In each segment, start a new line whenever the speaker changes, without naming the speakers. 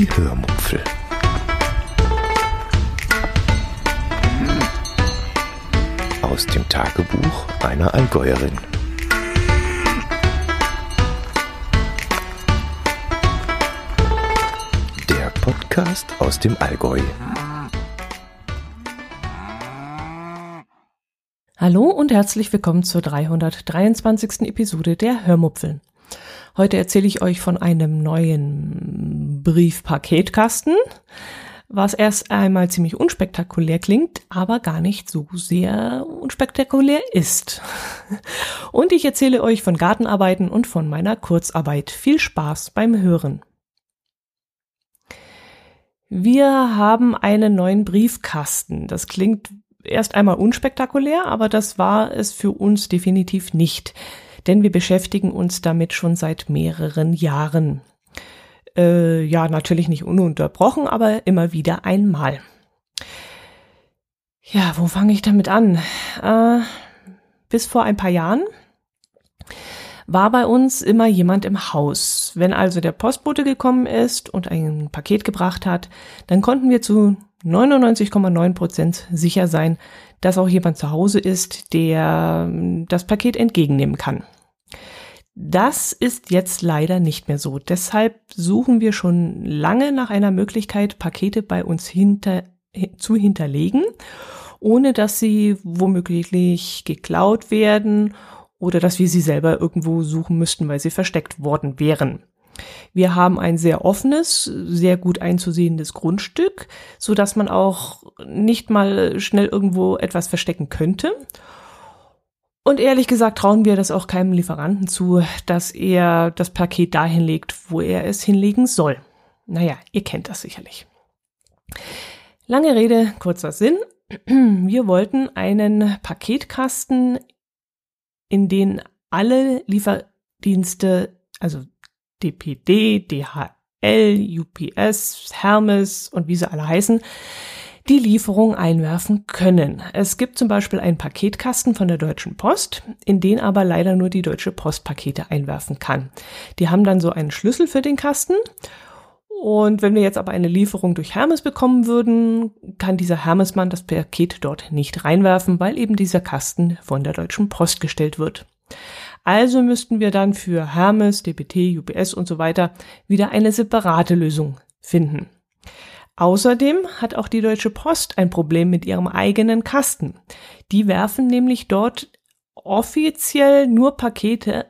Die Hörmupfel. Aus dem Tagebuch einer Allgäuerin. Der Podcast aus dem Allgäu.
Hallo und herzlich willkommen zur 323. Episode der Hörmupfeln. Heute erzähle ich euch von einem neuen Briefpaketkasten, was erst einmal ziemlich unspektakulär klingt, aber gar nicht so sehr unspektakulär ist. Und ich erzähle euch von Gartenarbeiten und von meiner Kurzarbeit. Viel Spaß beim Hören. Wir haben einen neuen Briefkasten. Das klingt erst einmal unspektakulär, aber das war es für uns definitiv nicht denn wir beschäftigen uns damit schon seit mehreren Jahren. Äh, ja, natürlich nicht ununterbrochen, aber immer wieder einmal. Ja, wo fange ich damit an? Äh, bis vor ein paar Jahren war bei uns immer jemand im Haus. Wenn also der Postbote gekommen ist und ein Paket gebracht hat, dann konnten wir zu 99,9 Prozent sicher sein, dass auch jemand zu Hause ist, der ähm, das Paket entgegennehmen kann. Das ist jetzt leider nicht mehr so. Deshalb suchen wir schon lange nach einer Möglichkeit, Pakete bei uns hinter, zu hinterlegen, ohne dass sie womöglich geklaut werden oder dass wir sie selber irgendwo suchen müssten, weil sie versteckt worden wären. Wir haben ein sehr offenes, sehr gut einzusehendes Grundstück, so dass man auch nicht mal schnell irgendwo etwas verstecken könnte. Und ehrlich gesagt trauen wir das auch keinem Lieferanten zu, dass er das Paket dahin legt, wo er es hinlegen soll. Naja, ihr kennt das sicherlich. Lange Rede, kurzer Sinn. Wir wollten einen Paketkasten, in den alle Lieferdienste, also DPD, DHL, UPS, Hermes und wie sie alle heißen, die Lieferung einwerfen können. Es gibt zum Beispiel einen Paketkasten von der Deutschen Post, in den aber leider nur die Deutsche Post Pakete einwerfen kann. Die haben dann so einen Schlüssel für den Kasten und wenn wir jetzt aber eine Lieferung durch Hermes bekommen würden, kann dieser Hermesmann das Paket dort nicht reinwerfen, weil eben dieser Kasten von der Deutschen Post gestellt wird. Also müssten wir dann für Hermes, DPT, UPS und so weiter wieder eine separate Lösung finden. Außerdem hat auch die Deutsche Post ein Problem mit ihrem eigenen Kasten. Die werfen nämlich dort offiziell nur Pakete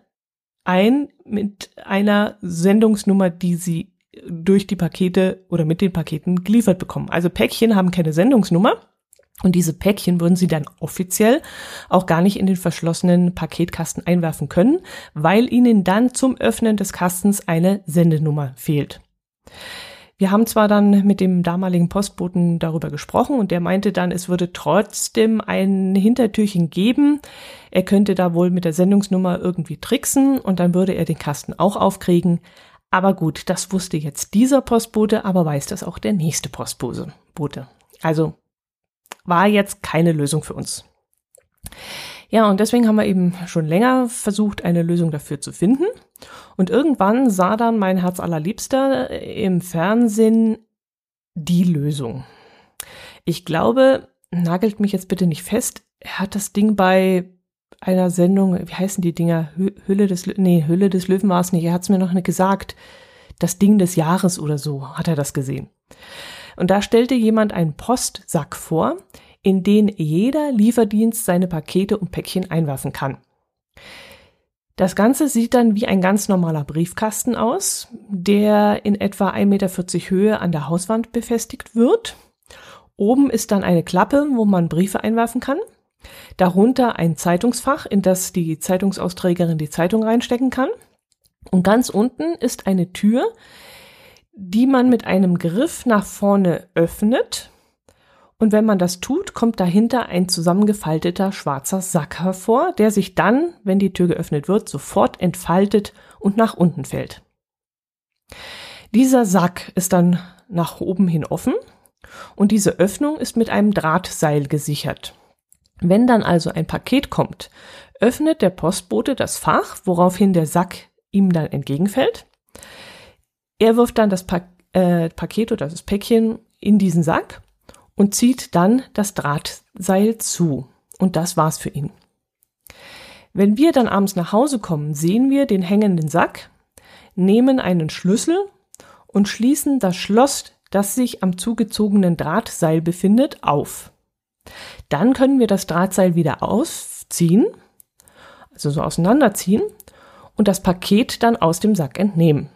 ein mit einer Sendungsnummer, die sie durch die Pakete oder mit den Paketen geliefert bekommen. Also Päckchen haben keine Sendungsnummer und diese Päckchen würden Sie dann offiziell auch gar nicht in den verschlossenen Paketkasten einwerfen können, weil Ihnen dann zum Öffnen des Kastens eine Sendenummer fehlt. Wir haben zwar dann mit dem damaligen Postboten darüber gesprochen und der meinte dann, es würde trotzdem ein Hintertürchen geben. Er könnte da wohl mit der Sendungsnummer irgendwie tricksen und dann würde er den Kasten auch aufkriegen. Aber gut, das wusste jetzt dieser Postbote, aber weiß das auch der nächste Postbote. Also war jetzt keine Lösung für uns. Ja, und deswegen haben wir eben schon länger versucht, eine Lösung dafür zu finden. Und irgendwann sah dann mein Herz allerliebster im Fernsehen die Lösung. Ich glaube, nagelt mich jetzt bitte nicht fest, er hat das Ding bei einer Sendung, wie heißen die Dinger? Hülle des, nee, Hülle des Löwen war es nicht, er hat es mir noch nicht gesagt. Das Ding des Jahres oder so hat er das gesehen. Und da stellte jemand einen Postsack vor, in den jeder Lieferdienst seine Pakete und Päckchen einwerfen kann. Das Ganze sieht dann wie ein ganz normaler Briefkasten aus, der in etwa 1,40 Meter Höhe an der Hauswand befestigt wird. Oben ist dann eine Klappe, wo man Briefe einwerfen kann. Darunter ein Zeitungsfach, in das die Zeitungsausträgerin die Zeitung reinstecken kann. Und ganz unten ist eine Tür, die man mit einem Griff nach vorne öffnet. Und wenn man das tut, kommt dahinter ein zusammengefalteter schwarzer Sack hervor, der sich dann, wenn die Tür geöffnet wird, sofort entfaltet und nach unten fällt. Dieser Sack ist dann nach oben hin offen und diese Öffnung ist mit einem Drahtseil gesichert. Wenn dann also ein Paket kommt, öffnet der Postbote das Fach, woraufhin der Sack ihm dann entgegenfällt er wirft dann das pa äh, Paket oder das Päckchen in diesen Sack und zieht dann das Drahtseil zu. Und das war's für ihn. Wenn wir dann abends nach Hause kommen, sehen wir den hängenden Sack, nehmen einen Schlüssel und schließen das Schloss, das sich am zugezogenen Drahtseil befindet, auf. Dann können wir das Drahtseil wieder ausziehen, also so auseinanderziehen und das Paket dann aus dem Sack entnehmen.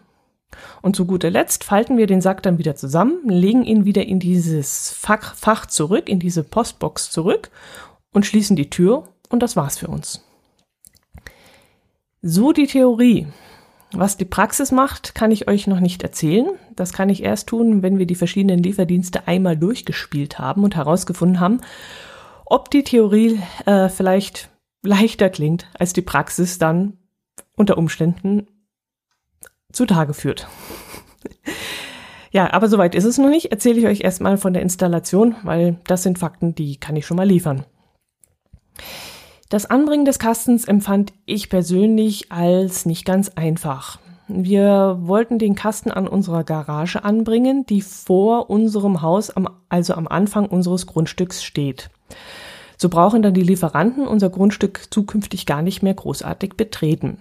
Und zu guter Letzt falten wir den Sack dann wieder zusammen, legen ihn wieder in dieses Fach, Fach zurück, in diese Postbox zurück und schließen die Tür und das war's für uns. So die Theorie. Was die Praxis macht, kann ich euch noch nicht erzählen. Das kann ich erst tun, wenn wir die verschiedenen Lieferdienste einmal durchgespielt haben und herausgefunden haben, ob die Theorie äh, vielleicht leichter klingt, als die Praxis dann unter Umständen zutage führt. ja, aber soweit ist es noch nicht. Erzähle ich euch erstmal von der Installation, weil das sind Fakten, die kann ich schon mal liefern. Das Anbringen des Kastens empfand ich persönlich als nicht ganz einfach. Wir wollten den Kasten an unserer Garage anbringen, die vor unserem Haus, am, also am Anfang unseres Grundstücks steht. So brauchen dann die Lieferanten unser Grundstück zukünftig gar nicht mehr großartig betreten.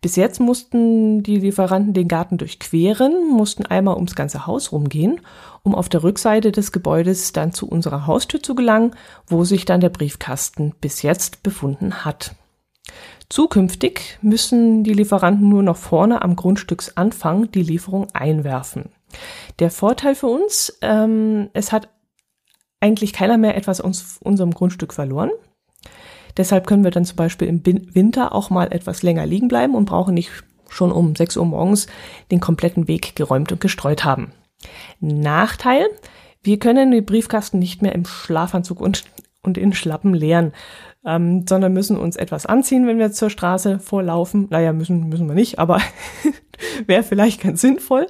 Bis jetzt mussten die Lieferanten den Garten durchqueren, mussten einmal ums ganze Haus rumgehen, um auf der Rückseite des Gebäudes dann zu unserer Haustür zu gelangen, wo sich dann der Briefkasten bis jetzt befunden hat. Zukünftig müssen die Lieferanten nur noch vorne am Grundstücksanfang die Lieferung einwerfen. Der Vorteil für uns, ähm, es hat eigentlich keiner mehr etwas aus unserem Grundstück verloren. Deshalb können wir dann zum Beispiel im Winter auch mal etwas länger liegen bleiben und brauchen nicht schon um 6 Uhr morgens den kompletten Weg geräumt und gestreut haben. Nachteil, wir können den Briefkasten nicht mehr im Schlafanzug und, und in Schlappen leeren, ähm, sondern müssen uns etwas anziehen, wenn wir zur Straße vorlaufen. Naja, müssen, müssen wir nicht, aber wäre vielleicht ganz sinnvoll.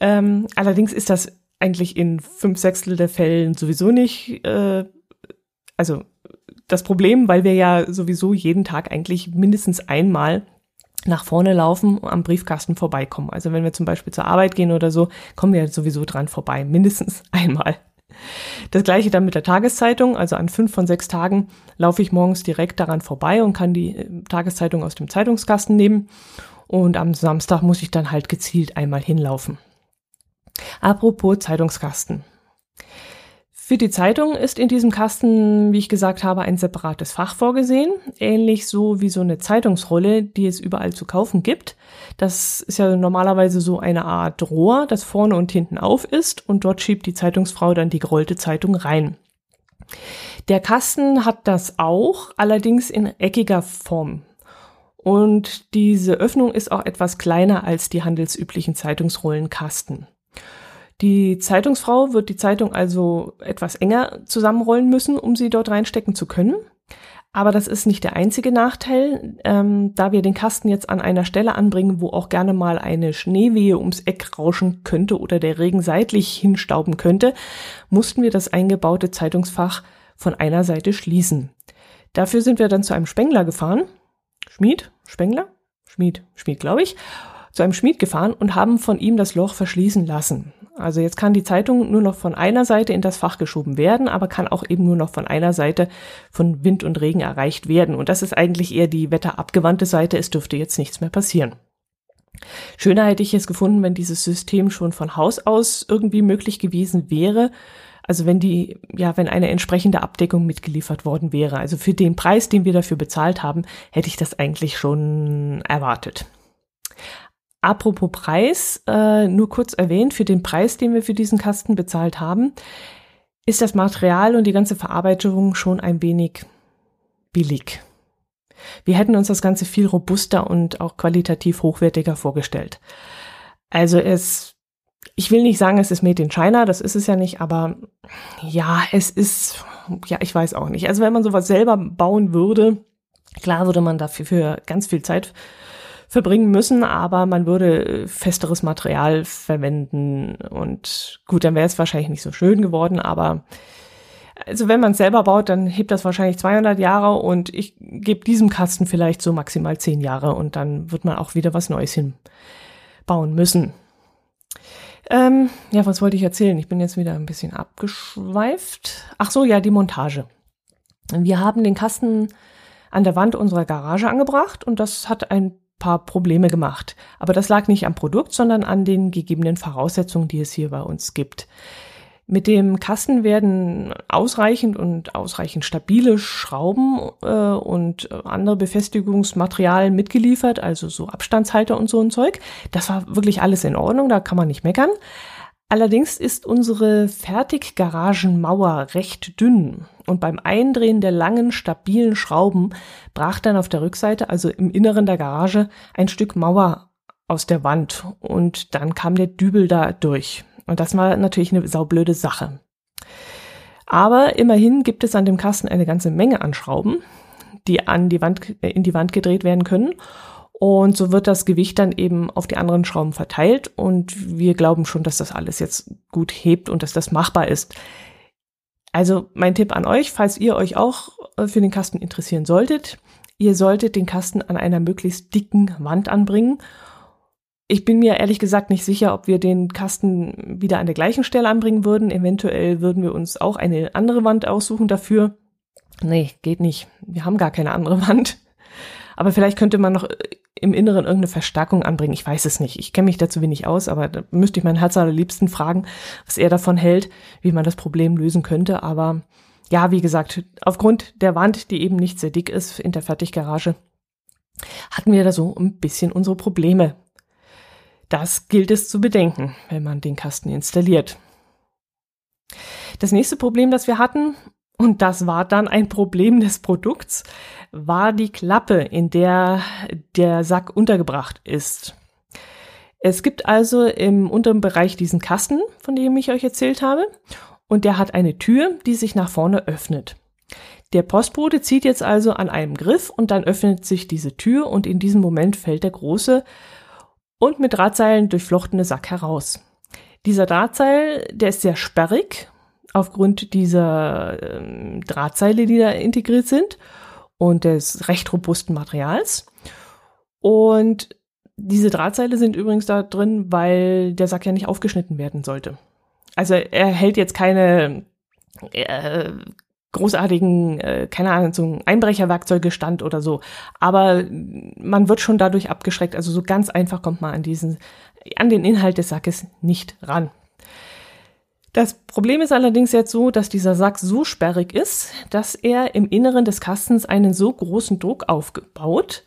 Ähm, allerdings ist das eigentlich in fünf Sechstel der Fällen sowieso nicht, äh, also das Problem, weil wir ja sowieso jeden Tag eigentlich mindestens einmal nach vorne laufen und am Briefkasten vorbeikommen. Also wenn wir zum Beispiel zur Arbeit gehen oder so, kommen wir sowieso dran vorbei, mindestens einmal. Das gleiche dann mit der Tageszeitung. Also an fünf von sechs Tagen laufe ich morgens direkt daran vorbei und kann die äh, Tageszeitung aus dem Zeitungskasten nehmen. Und am Samstag muss ich dann halt gezielt einmal hinlaufen. Apropos Zeitungskasten. Für die Zeitung ist in diesem Kasten, wie ich gesagt habe, ein separates Fach vorgesehen, ähnlich so wie so eine Zeitungsrolle, die es überall zu kaufen gibt. Das ist ja normalerweise so eine Art Rohr, das vorne und hinten auf ist und dort schiebt die Zeitungsfrau dann die gerollte Zeitung rein. Der Kasten hat das auch, allerdings in eckiger Form. Und diese Öffnung ist auch etwas kleiner als die handelsüblichen Zeitungsrollenkasten. Die Zeitungsfrau wird die Zeitung also etwas enger zusammenrollen müssen, um sie dort reinstecken zu können. Aber das ist nicht der einzige Nachteil, ähm, da wir den Kasten jetzt an einer Stelle anbringen, wo auch gerne mal eine Schneewehe ums Eck rauschen könnte oder der Regen seitlich hinstauben könnte, mussten wir das eingebaute Zeitungsfach von einer Seite schließen. Dafür sind wir dann zu einem Spengler gefahren. Schmied? Spengler? Schmied, Schmied, glaube ich. Zu einem Schmied gefahren und haben von ihm das Loch verschließen lassen. Also jetzt kann die Zeitung nur noch von einer Seite in das Fach geschoben werden, aber kann auch eben nur noch von einer Seite von Wind und Regen erreicht werden. Und das ist eigentlich eher die wetterabgewandte Seite. Es dürfte jetzt nichts mehr passieren. Schöner hätte ich es gefunden, wenn dieses System schon von Haus aus irgendwie möglich gewesen wäre. Also wenn die, ja, wenn eine entsprechende Abdeckung mitgeliefert worden wäre. Also für den Preis, den wir dafür bezahlt haben, hätte ich das eigentlich schon erwartet. Apropos Preis, äh, nur kurz erwähnt, für den Preis, den wir für diesen Kasten bezahlt haben, ist das Material und die ganze Verarbeitung schon ein wenig billig. Wir hätten uns das Ganze viel robuster und auch qualitativ hochwertiger vorgestellt. Also es, ich will nicht sagen, es ist made in China, das ist es ja nicht, aber ja, es ist, ja, ich weiß auch nicht. Also wenn man sowas selber bauen würde, klar würde man dafür für ganz viel Zeit verbringen müssen, aber man würde festeres Material verwenden und gut, dann wäre es wahrscheinlich nicht so schön geworden, aber also wenn man es selber baut, dann hebt das wahrscheinlich 200 Jahre und ich gebe diesem Kasten vielleicht so maximal 10 Jahre und dann wird man auch wieder was Neues hinbauen müssen. Ähm, ja, was wollte ich erzählen? Ich bin jetzt wieder ein bisschen abgeschweift. Ach so, ja, die Montage. Wir haben den Kasten an der Wand unserer Garage angebracht und das hat ein paar Probleme gemacht. Aber das lag nicht am Produkt, sondern an den gegebenen Voraussetzungen, die es hier bei uns gibt. Mit dem Kasten werden ausreichend und ausreichend stabile Schrauben äh, und andere Befestigungsmaterialien mitgeliefert, also so Abstandshalter und so ein Zeug. Das war wirklich alles in Ordnung, da kann man nicht meckern. Allerdings ist unsere Fertiggaragenmauer recht dünn und beim Eindrehen der langen, stabilen Schrauben brach dann auf der Rückseite, also im Inneren der Garage, ein Stück Mauer aus der Wand und dann kam der Dübel da durch. Und das war natürlich eine saublöde Sache. Aber immerhin gibt es an dem Kasten eine ganze Menge an Schrauben, die an die Wand, in die Wand gedreht werden können. Und so wird das Gewicht dann eben auf die anderen Schrauben verteilt. Und wir glauben schon, dass das alles jetzt gut hebt und dass das machbar ist. Also mein Tipp an euch, falls ihr euch auch äh, für den Kasten interessieren solltet, ihr solltet den Kasten an einer möglichst dicken Wand anbringen ich bin mir ehrlich gesagt nicht sicher, ob wir den Kasten wieder an der gleichen Stelle anbringen würden. Eventuell würden wir uns auch eine andere Wand aussuchen dafür. Nee, geht nicht. Wir haben gar keine andere Wand. Aber vielleicht könnte man noch im Inneren irgendeine Verstärkung anbringen. Ich weiß es nicht. Ich kenne mich dazu wenig aus, aber da müsste ich meinen Herz allerliebsten fragen, was er davon hält, wie man das Problem lösen könnte. Aber ja, wie gesagt, aufgrund der Wand, die eben nicht sehr dick ist in der Fertiggarage, hatten wir da so ein bisschen unsere Probleme. Das gilt es zu bedenken, wenn man den Kasten installiert. Das nächste Problem, das wir hatten, und das war dann ein Problem des Produkts, war die Klappe, in der der Sack untergebracht ist. Es gibt also im unteren Bereich diesen Kasten, von dem ich euch erzählt habe, und der hat eine Tür, die sich nach vorne öffnet. Der Postbote zieht jetzt also an einem Griff und dann öffnet sich diese Tür und in diesem Moment fällt der große und mit Drahtseilen durchflochtene Sack heraus. Dieser Drahtseil, der ist sehr sperrig aufgrund dieser ähm, Drahtseile, die da integriert sind und des recht robusten Materials. Und diese Drahtseile sind übrigens da drin, weil der Sack ja nicht aufgeschnitten werden sollte. Also er hält jetzt keine äh, großartigen, äh, keine Ahnung, so ein Einbrecherwerkzeuge stand oder so. Aber man wird schon dadurch abgeschreckt. Also so ganz einfach kommt man an diesen, an den Inhalt des Sackes nicht ran. Das Problem ist allerdings jetzt so, dass dieser Sack so sperrig ist, dass er im Inneren des Kastens einen so großen Druck aufgebaut.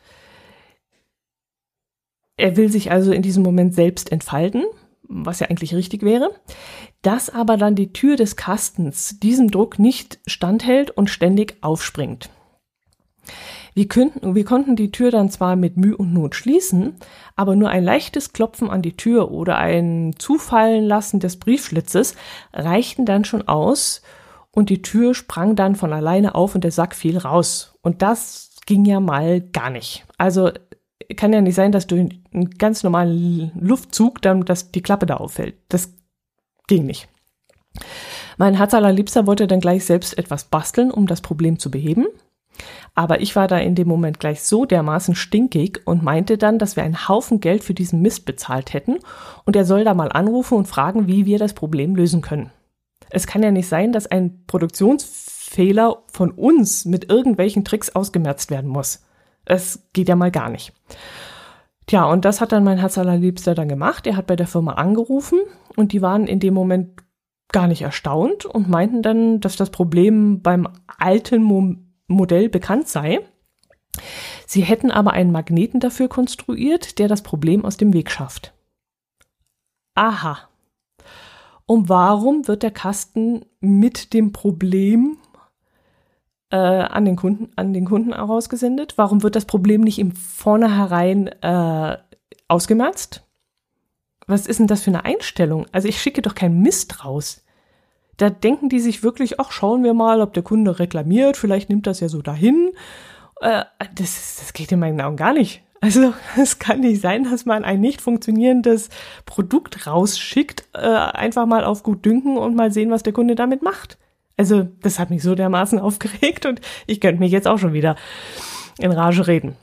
Er will sich also in diesem Moment selbst entfalten was ja eigentlich richtig wäre, dass aber dann die Tür des Kastens diesem Druck nicht standhält und ständig aufspringt. Wir, könnten, wir konnten die Tür dann zwar mit Mühe und Not schließen, aber nur ein leichtes Klopfen an die Tür oder ein Zufallen lassen des Briefschlitzes reichten dann schon aus und die Tür sprang dann von alleine auf und der Sack fiel raus. Und das ging ja mal gar nicht. Also kann ja nicht sein, dass durch einen ganz normalen Luftzug dann dass die Klappe da auffällt. Das ging nicht. Mein Herz allerliebster wollte dann gleich selbst etwas basteln, um das Problem zu beheben. Aber ich war da in dem Moment gleich so dermaßen stinkig und meinte dann, dass wir einen Haufen Geld für diesen Mist bezahlt hätten und er soll da mal anrufen und fragen, wie wir das Problem lösen können. Es kann ja nicht sein, dass ein Produktionsfehler von uns mit irgendwelchen Tricks ausgemerzt werden muss. Es geht ja mal gar nicht. Tja, und das hat dann mein Herz allerliebster dann gemacht. Er hat bei der Firma angerufen und die waren in dem Moment gar nicht erstaunt und meinten dann, dass das Problem beim alten Mo Modell bekannt sei. Sie hätten aber einen Magneten dafür konstruiert, der das Problem aus dem Weg schafft. Aha. Und warum wird der Kasten mit dem Problem äh, an den Kunden, an den Kunden herausgesendet? Warum wird das Problem nicht im Vornherein äh, ausgemerzt? Was ist denn das für eine Einstellung? Also ich schicke doch keinen Mist raus. Da denken die sich wirklich, ach, schauen wir mal, ob der Kunde reklamiert, vielleicht nimmt das ja so dahin. Äh, das, das geht in meinen Augen gar nicht. Also es kann nicht sein, dass man ein nicht funktionierendes Produkt rausschickt, äh, einfach mal auf gut dünken und mal sehen, was der Kunde damit macht. Also, das hat mich so dermaßen aufgeregt und ich könnte mich jetzt auch schon wieder in Rage reden.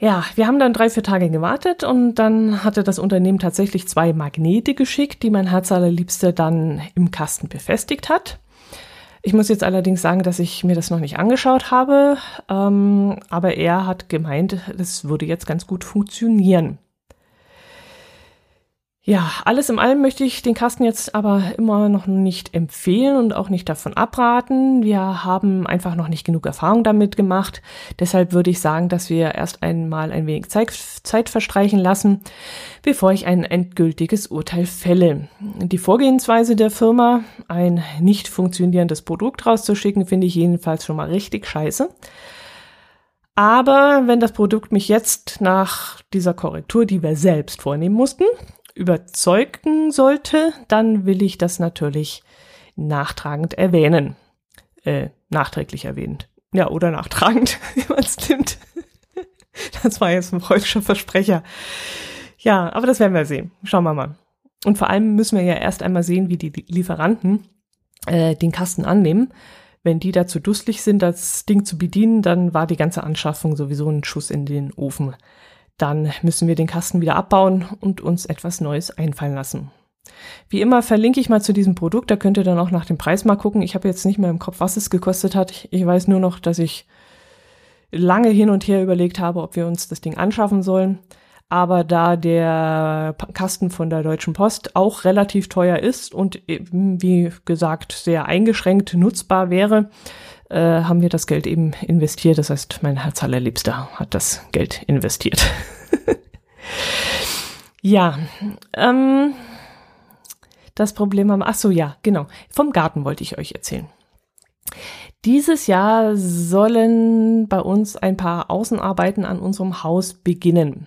Ja, wir haben dann drei, vier Tage gewartet und dann hatte das Unternehmen tatsächlich zwei Magnete geschickt, die mein Herz allerliebster dann im Kasten befestigt hat. Ich muss jetzt allerdings sagen, dass ich mir das noch nicht angeschaut habe, ähm, aber er hat gemeint, das würde jetzt ganz gut funktionieren. Ja, alles in allem möchte ich den Kasten jetzt aber immer noch nicht empfehlen und auch nicht davon abraten. Wir haben einfach noch nicht genug Erfahrung damit gemacht. Deshalb würde ich sagen, dass wir erst einmal ein wenig Zeit, Zeit verstreichen lassen, bevor ich ein endgültiges Urteil fälle. Die Vorgehensweise der Firma, ein nicht funktionierendes Produkt rauszuschicken, finde ich jedenfalls schon mal richtig scheiße. Aber wenn das Produkt mich jetzt nach dieser Korrektur, die wir selbst vornehmen mussten, überzeugen sollte, dann will ich das natürlich nachtragend erwähnen. Äh, nachträglich erwähnt. Ja, oder nachtragend, wie man es nimmt. Das war jetzt ein freudscher Versprecher. Ja, aber das werden wir sehen. Schauen wir mal. Und vor allem müssen wir ja erst einmal sehen, wie die Lieferanten äh, den Kasten annehmen. Wenn die dazu dusselig sind, das Ding zu bedienen, dann war die ganze Anschaffung sowieso ein Schuss in den Ofen dann müssen wir den Kasten wieder abbauen und uns etwas Neues einfallen lassen. Wie immer verlinke ich mal zu diesem Produkt, da könnt ihr dann auch nach dem Preis mal gucken. Ich habe jetzt nicht mehr im Kopf, was es gekostet hat. Ich weiß nur noch, dass ich lange hin und her überlegt habe, ob wir uns das Ding anschaffen sollen. Aber da der Kasten von der Deutschen Post auch relativ teuer ist und wie gesagt sehr eingeschränkt nutzbar wäre, äh, haben wir das Geld eben investiert. Das heißt, mein Herz allerliebster hat das Geld investiert. ja, ähm, das Problem haben, ach so, ja, genau. Vom Garten wollte ich euch erzählen. Dieses Jahr sollen bei uns ein paar Außenarbeiten an unserem Haus beginnen.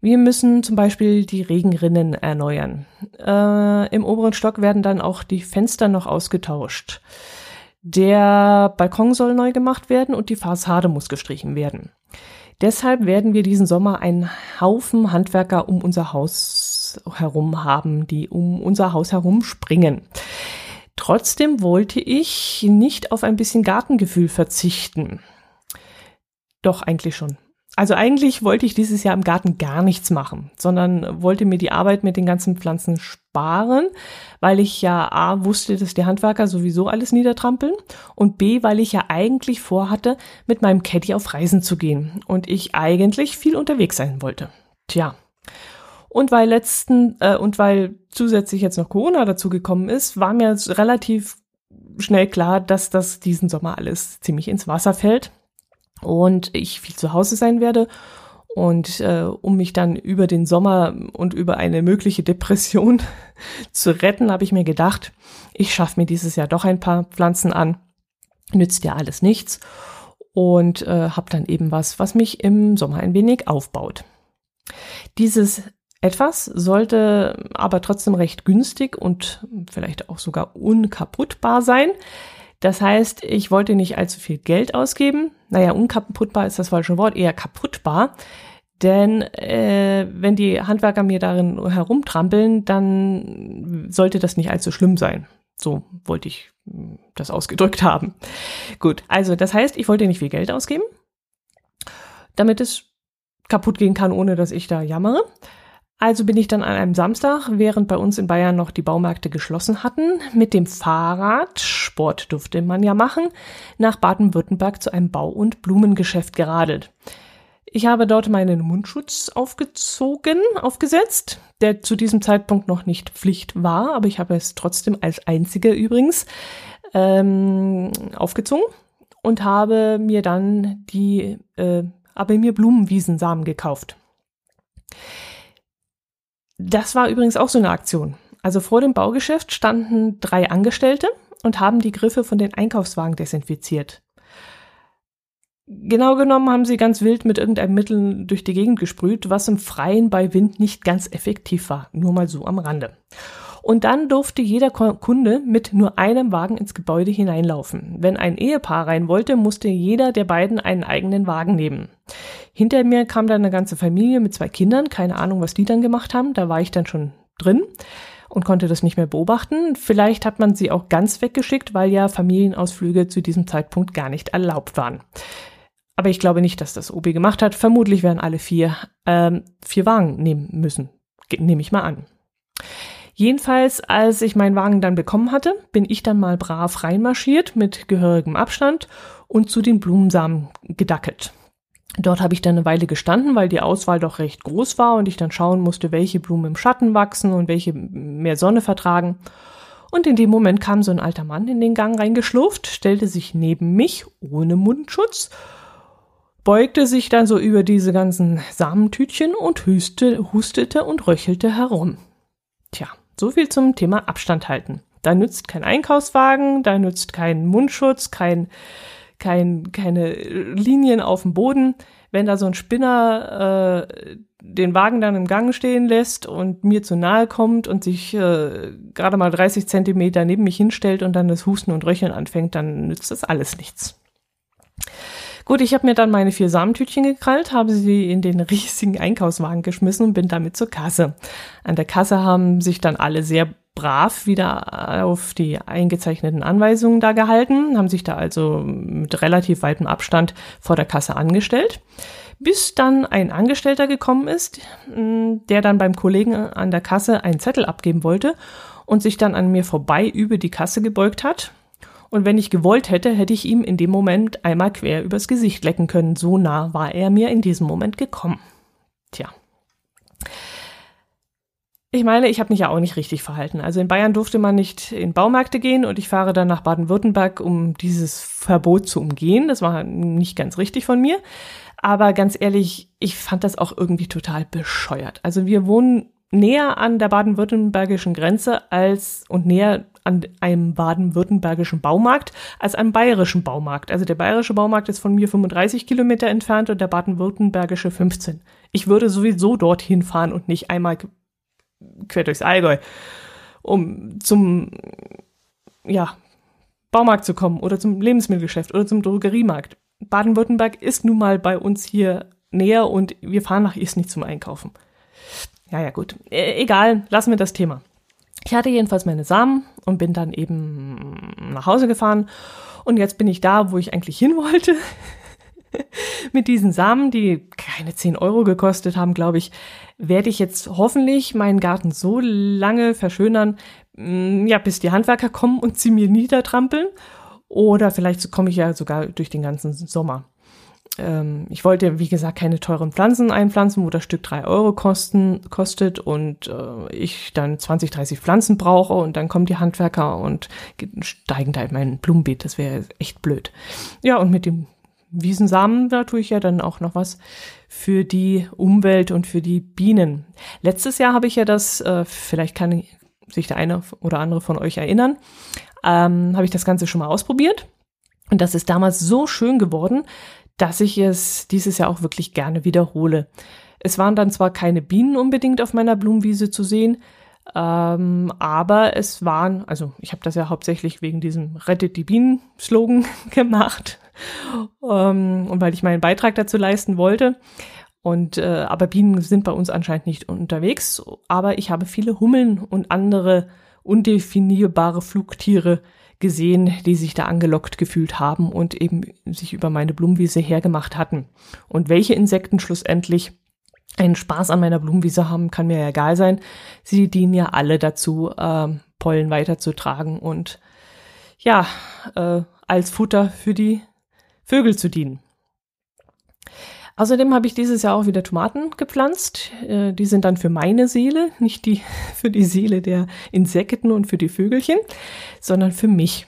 Wir müssen zum Beispiel die Regenrinnen erneuern. Äh, Im oberen Stock werden dann auch die Fenster noch ausgetauscht. Der Balkon soll neu gemacht werden und die Fassade muss gestrichen werden. Deshalb werden wir diesen Sommer einen Haufen Handwerker um unser Haus herum haben, die um unser Haus herum springen. Trotzdem wollte ich nicht auf ein bisschen Gartengefühl verzichten. Doch eigentlich schon. Also eigentlich wollte ich dieses Jahr im Garten gar nichts machen, sondern wollte mir die Arbeit mit den ganzen Pflanzen sparen, weil ich ja A wusste, dass die Handwerker sowieso alles niedertrampeln und B, weil ich ja eigentlich vorhatte, mit meinem Caddy auf Reisen zu gehen und ich eigentlich viel unterwegs sein wollte. Tja. Und weil letzten äh, und weil zusätzlich jetzt noch Corona dazu gekommen ist, war mir relativ schnell klar, dass das diesen Sommer alles ziemlich ins Wasser fällt und ich viel zu Hause sein werde. Und äh, um mich dann über den Sommer und über eine mögliche Depression zu retten, habe ich mir gedacht, ich schaffe mir dieses Jahr doch ein paar Pflanzen an. Nützt ja alles nichts. Und äh, habe dann eben was, was mich im Sommer ein wenig aufbaut. Dieses etwas sollte aber trotzdem recht günstig und vielleicht auch sogar unkaputtbar sein. Das heißt, ich wollte nicht allzu viel Geld ausgeben. Naja, unkaputtbar ist das falsche Wort, eher kaputtbar. Denn äh, wenn die Handwerker mir darin herumtrampeln, dann sollte das nicht allzu schlimm sein. So wollte ich hm, das ausgedrückt haben. Gut, also das heißt, ich wollte nicht viel Geld ausgeben, damit es kaputt gehen kann, ohne dass ich da jammere. Also bin ich dann an einem Samstag, während bei uns in Bayern noch die Baumärkte geschlossen hatten, mit dem Fahrrad, Sport durfte man ja machen, nach Baden-Württemberg zu einem Bau- und Blumengeschäft geradelt. Ich habe dort meinen Mundschutz aufgezogen, aufgesetzt, der zu diesem Zeitpunkt noch nicht Pflicht war, aber ich habe es trotzdem als einziger übrigens ähm, aufgezogen und habe mir dann die, äh, aber mir Blumenwiesensamen gekauft. Das war übrigens auch so eine Aktion. Also vor dem Baugeschäft standen drei Angestellte und haben die Griffe von den Einkaufswagen desinfiziert. Genau genommen haben sie ganz wild mit irgendeinem Mittel durch die Gegend gesprüht, was im Freien bei Wind nicht ganz effektiv war. Nur mal so am Rande. Und dann durfte jeder Kunde mit nur einem Wagen ins Gebäude hineinlaufen. Wenn ein Ehepaar rein wollte, musste jeder der beiden einen eigenen Wagen nehmen. Hinter mir kam dann eine ganze Familie mit zwei Kindern. Keine Ahnung, was die dann gemacht haben. Da war ich dann schon drin und konnte das nicht mehr beobachten. Vielleicht hat man sie auch ganz weggeschickt, weil ja Familienausflüge zu diesem Zeitpunkt gar nicht erlaubt waren. Aber ich glaube nicht, dass das Obi gemacht hat. Vermutlich werden alle vier, ähm, vier Wagen nehmen müssen. Nehme ich mal an. Jedenfalls, als ich meinen Wagen dann bekommen hatte, bin ich dann mal brav reinmarschiert mit gehörigem Abstand und zu den Blumensamen gedackelt. Dort habe ich dann eine Weile gestanden, weil die Auswahl doch recht groß war und ich dann schauen musste, welche Blumen im Schatten wachsen und welche mehr Sonne vertragen. Und in dem Moment kam so ein alter Mann in den Gang reingeschlurft, stellte sich neben mich ohne Mundschutz, beugte sich dann so über diese ganzen Samentütchen und hüste, hustete und röchelte herum. Tja, so viel zum Thema Abstand halten. Da nützt kein Einkaufswagen, da nützt kein Mundschutz, kein, kein, keine Linien auf dem Boden. Wenn da so ein Spinner äh, den Wagen dann im Gang stehen lässt und mir zu nahe kommt und sich äh, gerade mal 30 Zentimeter neben mich hinstellt und dann das Husten und Röcheln anfängt, dann nützt das alles nichts. Gut, ich habe mir dann meine vier Samentütchen gekrallt, habe sie in den riesigen Einkaufswagen geschmissen und bin damit zur Kasse. An der Kasse haben sich dann alle sehr brav wieder auf die eingezeichneten Anweisungen da gehalten, haben sich da also mit relativ weitem Abstand vor der Kasse angestellt, bis dann ein Angestellter gekommen ist, der dann beim Kollegen an der Kasse einen Zettel abgeben wollte und sich dann an mir vorbei über die Kasse gebeugt hat und wenn ich gewollt hätte, hätte ich ihm in dem Moment einmal quer übers Gesicht lecken können. So nah war er mir in diesem Moment gekommen. Tja. Ich meine, ich habe mich ja auch nicht richtig verhalten. Also in Bayern durfte man nicht in Baumärkte gehen und ich fahre dann nach Baden-Württemberg, um dieses Verbot zu umgehen. Das war nicht ganz richtig von mir. Aber ganz ehrlich, ich fand das auch irgendwie total bescheuert. Also wir wohnen näher an der baden-württembergischen Grenze als und näher an einem baden-württembergischen Baumarkt als einem bayerischen Baumarkt. Also der bayerische Baumarkt ist von mir 35 Kilometer entfernt und der baden-württembergische 15. Ich würde sowieso dorthin fahren und nicht einmal quer durchs Allgäu, um zum, ja, Baumarkt zu kommen oder zum Lebensmittelgeschäft oder zum Drogeriemarkt. Baden-Württemberg ist nun mal bei uns hier näher und wir fahren nach Isny zum Einkaufen. Ja, ja, gut. E egal, lassen wir das Thema. Ich hatte jedenfalls meine Samen und bin dann eben nach Hause gefahren. Und jetzt bin ich da, wo ich eigentlich hin wollte. Mit diesen Samen, die keine 10 Euro gekostet haben, glaube ich, werde ich jetzt hoffentlich meinen Garten so lange verschönern, mm, ja, bis die Handwerker kommen und sie mir niedertrampeln. Oder vielleicht komme ich ja sogar durch den ganzen Sommer ähm, ich wollte, wie gesagt, keine teuren Pflanzen einpflanzen, wo das Stück drei Euro kosten, kostet und äh, ich dann 20, 30 Pflanzen brauche und dann kommen die Handwerker und steigen da in mein Blumenbeet. Das wäre echt blöd. Ja, und mit dem Wiesensamen, da tue ich ja dann auch noch was für die Umwelt und für die Bienen. Letztes Jahr habe ich ja das, äh, vielleicht kann sich der eine oder andere von euch erinnern, ähm, habe ich das Ganze schon mal ausprobiert. Und das ist damals so schön geworden, dass ich es dieses Jahr auch wirklich gerne wiederhole. Es waren dann zwar keine Bienen unbedingt auf meiner Blumenwiese zu sehen, ähm, aber es waren, also ich habe das ja hauptsächlich wegen diesem Rettet die Bienen-Slogan gemacht ähm, und weil ich meinen Beitrag dazu leisten wollte. Und äh, aber Bienen sind bei uns anscheinend nicht unterwegs, aber ich habe viele Hummeln und andere undefinierbare Flugtiere gesehen, die sich da angelockt gefühlt haben und eben sich über meine Blumenwiese hergemacht hatten. Und welche Insekten schlussendlich einen Spaß an meiner Blumenwiese haben, kann mir ja egal sein. Sie dienen ja alle dazu, äh, Pollen weiterzutragen und ja, äh, als Futter für die Vögel zu dienen. Außerdem habe ich dieses Jahr auch wieder Tomaten gepflanzt. Äh, die sind dann für meine Seele, nicht die für die Seele der Insekten und für die Vögelchen, sondern für mich.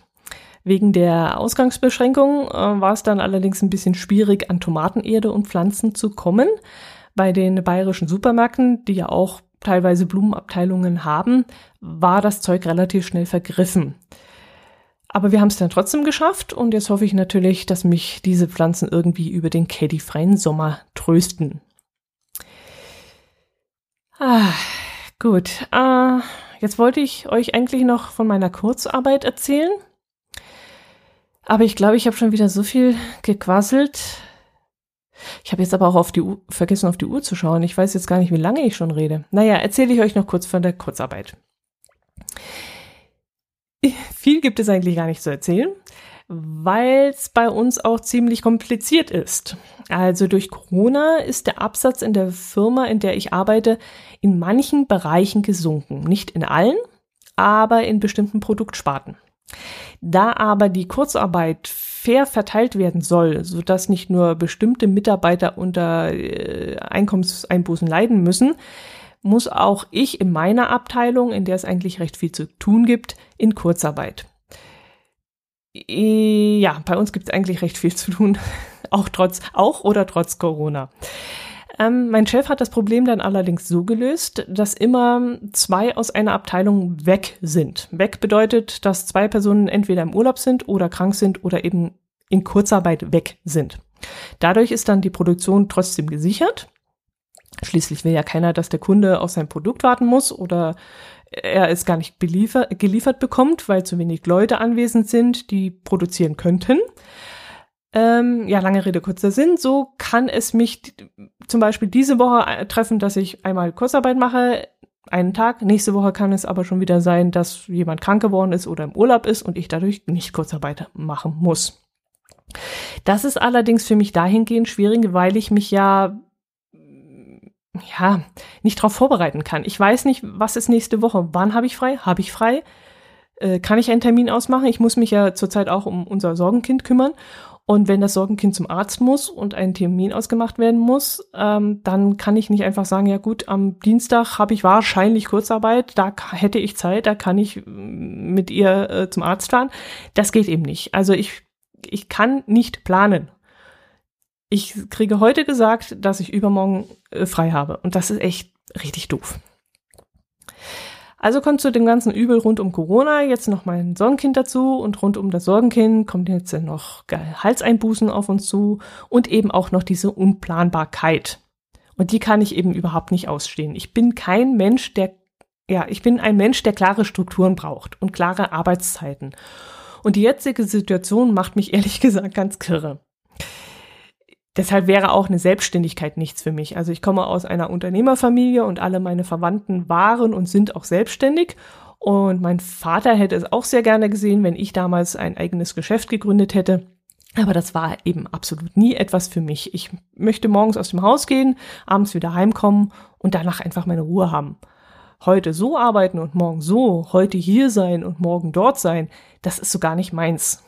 Wegen der Ausgangsbeschränkung äh, war es dann allerdings ein bisschen schwierig, an Tomatenerde und Pflanzen zu kommen. Bei den bayerischen Supermärkten, die ja auch teilweise Blumenabteilungen haben, war das Zeug relativ schnell vergriffen. Aber wir haben es dann trotzdem geschafft und jetzt hoffe ich natürlich, dass mich diese Pflanzen irgendwie über den caddyfreien Sommer trösten. Ah, gut. Äh, jetzt wollte ich euch eigentlich noch von meiner Kurzarbeit erzählen. Aber ich glaube, ich habe schon wieder so viel gequasselt. Ich habe jetzt aber auch auf die Uhr, vergessen, auf die Uhr zu schauen. Ich weiß jetzt gar nicht, wie lange ich schon rede. Naja, erzähle ich euch noch kurz von der Kurzarbeit. Viel gibt es eigentlich gar nicht zu erzählen. weil es bei uns auch ziemlich kompliziert ist. Also durch Corona ist der Absatz in der Firma, in der ich arbeite, in manchen Bereichen gesunken. Nicht in allen, aber in bestimmten Produktsparten. Da aber die Kurzarbeit fair verteilt werden soll, sodass nicht nur bestimmte Mitarbeiter unter äh, Einkommenseinbußen leiden müssen, muss auch ich in meiner Abteilung, in der es eigentlich recht viel zu tun gibt, in Kurzarbeit. Ja, bei uns gibt es eigentlich recht viel zu tun, auch trotz, auch oder trotz Corona. Ähm, mein Chef hat das Problem dann allerdings so gelöst, dass immer zwei aus einer Abteilung weg sind. Weg bedeutet, dass zwei Personen entweder im Urlaub sind oder krank sind oder eben in Kurzarbeit weg sind. Dadurch ist dann die Produktion trotzdem gesichert. Schließlich will ja keiner, dass der Kunde auf sein Produkt warten muss oder er es gar nicht beliefert, geliefert bekommt, weil zu wenig Leute anwesend sind, die produzieren könnten. Ähm, ja, lange Rede, kurzer Sinn. So kann es mich zum Beispiel diese Woche äh, treffen, dass ich einmal Kurzarbeit mache, einen Tag. Nächste Woche kann es aber schon wieder sein, dass jemand krank geworden ist oder im Urlaub ist und ich dadurch nicht Kurzarbeit machen muss. Das ist allerdings für mich dahingehend schwierig, weil ich mich ja ja, nicht darauf vorbereiten kann. Ich weiß nicht, was ist nächste Woche. Wann habe ich frei? Habe ich frei? Äh, kann ich einen Termin ausmachen? Ich muss mich ja zurzeit auch um unser Sorgenkind kümmern. Und wenn das Sorgenkind zum Arzt muss und ein Termin ausgemacht werden muss, ähm, dann kann ich nicht einfach sagen, ja gut, am Dienstag habe ich wahrscheinlich Kurzarbeit, da hätte ich Zeit, da kann ich mm, mit ihr äh, zum Arzt fahren. Das geht eben nicht. Also ich, ich kann nicht planen ich kriege heute gesagt, dass ich übermorgen äh, frei habe. Und das ist echt richtig doof. Also kommt zu dem ganzen Übel rund um Corona jetzt noch mein Sorgenkind dazu und rund um das Sorgenkind kommt jetzt noch Halseinbußen auf uns zu und eben auch noch diese Unplanbarkeit. Und die kann ich eben überhaupt nicht ausstehen. Ich bin kein Mensch, der, ja, ich bin ein Mensch, der klare Strukturen braucht und klare Arbeitszeiten. Und die jetzige Situation macht mich ehrlich gesagt ganz kirre. Deshalb wäre auch eine Selbstständigkeit nichts für mich. Also ich komme aus einer Unternehmerfamilie und alle meine Verwandten waren und sind auch selbstständig. Und mein Vater hätte es auch sehr gerne gesehen, wenn ich damals ein eigenes Geschäft gegründet hätte. Aber das war eben absolut nie etwas für mich. Ich möchte morgens aus dem Haus gehen, abends wieder heimkommen und danach einfach meine Ruhe haben. Heute so arbeiten und morgen so, heute hier sein und morgen dort sein, das ist so gar nicht meins.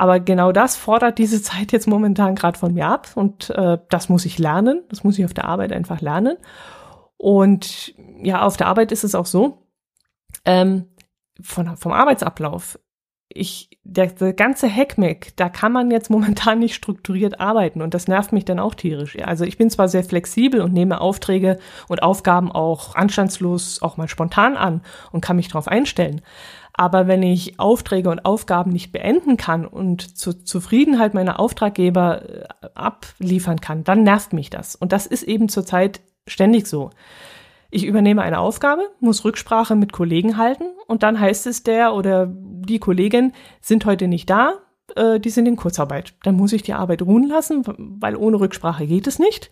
Aber genau das fordert diese Zeit jetzt momentan gerade von mir ab und äh, das muss ich lernen. Das muss ich auf der Arbeit einfach lernen. Und ja, auf der Arbeit ist es auch so, ähm, von, vom Arbeitsablauf. Ich, der, der ganze Hackmack, da kann man jetzt momentan nicht strukturiert arbeiten und das nervt mich dann auch tierisch. Also ich bin zwar sehr flexibel und nehme Aufträge und Aufgaben auch anstandslos, auch mal spontan an und kann mich darauf einstellen. Aber wenn ich Aufträge und Aufgaben nicht beenden kann und zur Zufriedenheit meiner Auftraggeber äh, abliefern kann, dann nervt mich das. Und das ist eben zurzeit ständig so. Ich übernehme eine Aufgabe, muss Rücksprache mit Kollegen halten und dann heißt es, der oder die Kollegin sind heute nicht da, äh, die sind in Kurzarbeit. Dann muss ich die Arbeit ruhen lassen, weil ohne Rücksprache geht es nicht.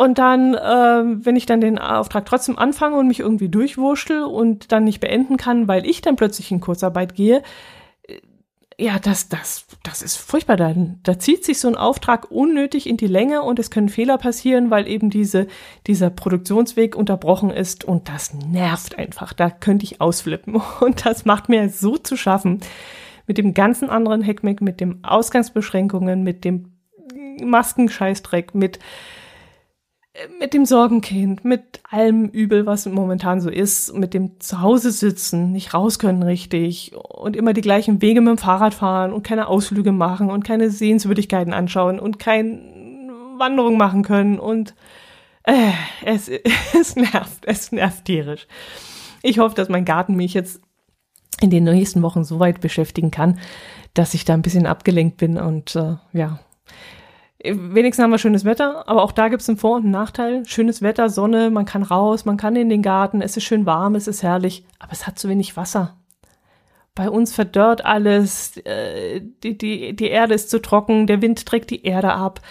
Und dann, äh, wenn ich dann den Auftrag trotzdem anfange und mich irgendwie durchwurschtel und dann nicht beenden kann, weil ich dann plötzlich in Kurzarbeit gehe, äh, ja, das, das, das ist furchtbar. Da, da zieht sich so ein Auftrag unnötig in die Länge und es können Fehler passieren, weil eben diese, dieser Produktionsweg unterbrochen ist und das nervt einfach. Da könnte ich ausflippen und das macht mir so zu schaffen. Mit dem ganzen anderen Heckmeck, mit dem Ausgangsbeschränkungen, mit dem Maskenscheißdreck, mit mit dem Sorgenkind, mit allem Übel, was momentan so ist, mit dem Zuhause sitzen, nicht raus können richtig und immer die gleichen Wege mit dem Fahrrad fahren und keine Ausflüge machen und keine Sehenswürdigkeiten anschauen und keine Wanderung machen können und äh, es, es nervt, es nervt tierisch. Ich hoffe, dass mein Garten mich jetzt in den nächsten Wochen so weit beschäftigen kann, dass ich da ein bisschen abgelenkt bin und äh, ja, Wenigstens haben wir schönes Wetter, aber auch da gibt es einen Vor- und einen Nachteil. Schönes Wetter, Sonne, man kann raus, man kann in den Garten, es ist schön warm, es ist herrlich, aber es hat zu wenig Wasser. Bei uns verdörrt alles, äh, die, die, die Erde ist zu trocken, der Wind trägt die Erde ab.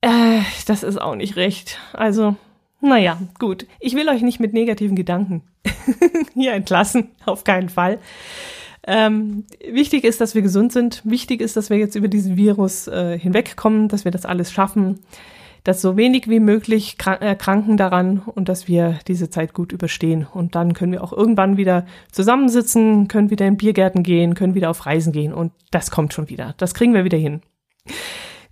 Äh, das ist auch nicht recht. Also, naja, gut. Ich will euch nicht mit negativen Gedanken hier entlassen, auf keinen Fall. Ähm, wichtig ist, dass wir gesund sind. Wichtig ist, dass wir jetzt über diesen Virus äh, hinwegkommen, dass wir das alles schaffen, dass so wenig wie möglich erkranken daran und dass wir diese Zeit gut überstehen. Und dann können wir auch irgendwann wieder zusammensitzen, können wieder in Biergärten gehen, können wieder auf Reisen gehen und das kommt schon wieder. Das kriegen wir wieder hin.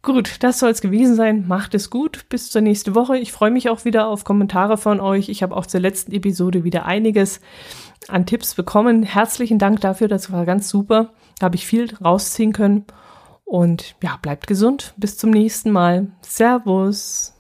Gut, das soll es gewesen sein. Macht es gut. Bis zur nächsten Woche. Ich freue mich auch wieder auf Kommentare von euch. Ich habe auch zur letzten Episode wieder einiges an Tipps bekommen. Herzlichen Dank dafür, das war ganz super. Da habe ich viel rausziehen können. Und ja, bleibt gesund. Bis zum nächsten Mal. Servus.